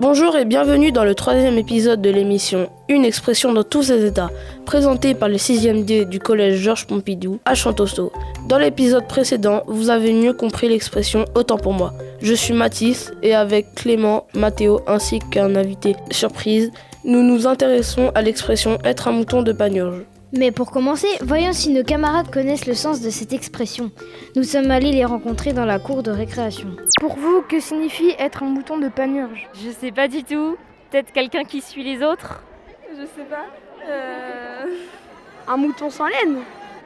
Bonjour et bienvenue dans le troisième épisode de l'émission Une expression dans tous ses états, présentée par le 6e D du collège Georges Pompidou à Chantosso. Dans l'épisode précédent, vous avez mieux compris l'expression Autant pour moi. Je suis Mathis et avec Clément, Mathéo ainsi qu'un invité surprise, nous nous intéressons à l'expression être un mouton de panurge. Mais pour commencer, voyons si nos camarades connaissent le sens de cette expression. Nous sommes allés les rencontrer dans la cour de récréation. Pour vous, que signifie être un mouton de panurge? Je sais pas du tout. Peut-être quelqu'un qui suit les autres? Je sais pas. Euh... Un mouton sans laine?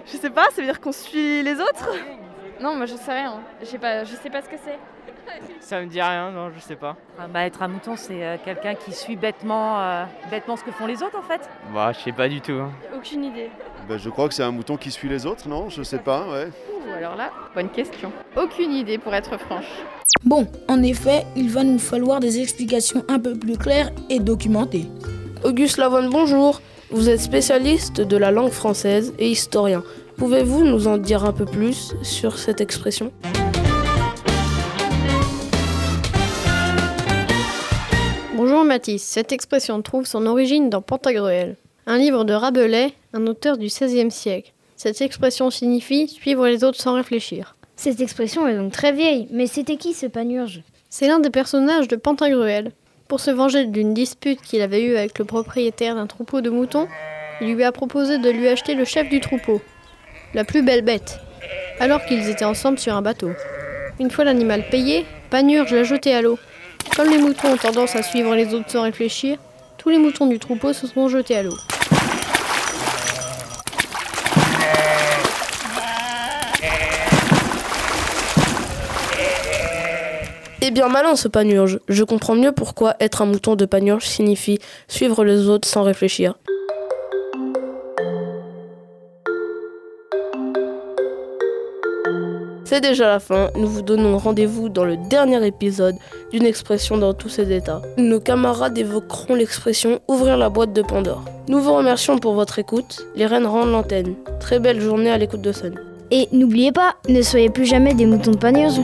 Je sais pas, ça veut dire qu'on suit les autres? Non, moi je sais rien. Je sais pas, je sais pas ce que c'est. Ça me dit rien, non, je sais pas. Ah bah, être un mouton, c'est euh, quelqu'un qui suit bêtement, euh, bêtement ce que font les autres en fait. Bah, je sais pas du tout. hein. Aucune idée. Ben, je crois que c'est un mouton qui suit les autres, non? Je sais pas, ouais. Ouh, alors là, bonne question. Aucune idée pour être franche. Bon, en effet, il va nous falloir des explications un peu plus claires et documentées. Auguste Lavonne, bonjour. Vous êtes spécialiste de la langue française et historien. Pouvez-vous nous en dire un peu plus sur cette expression? Bonjour Mathis, cette expression trouve son origine dans Pantagruel, un livre de Rabelais, un auteur du XVIe siècle. Cette expression signifie suivre les autres sans réfléchir. Cette expression est donc très vieille, mais c'était qui ce panurge? C'est l'un des personnages de Pantagruel. Pour se venger d'une dispute qu'il avait eue avec le propriétaire d'un troupeau de moutons, il lui a proposé de lui acheter le chef du troupeau, la plus belle bête, alors qu'ils étaient ensemble sur un bateau. Une fois l'animal payé, Panurge l'a jeté à l'eau. Comme les moutons ont tendance à suivre les autres sans réfléchir, tous les moutons du troupeau se sont jetés à l'eau. Eh bien malin ce panurge. Je comprends mieux pourquoi être un mouton de panurge signifie suivre les autres sans réfléchir. C'est déjà la fin, nous vous donnons rendez-vous dans le dernier épisode d'une expression dans tous ses états. Nos camarades évoqueront l'expression ouvrir la boîte de Pandore. Nous vous remercions pour votre écoute, les reines rendent l'antenne. Très belle journée à l'écoute de Sun. Et n'oubliez pas, ne soyez plus jamais des moutons de panurge.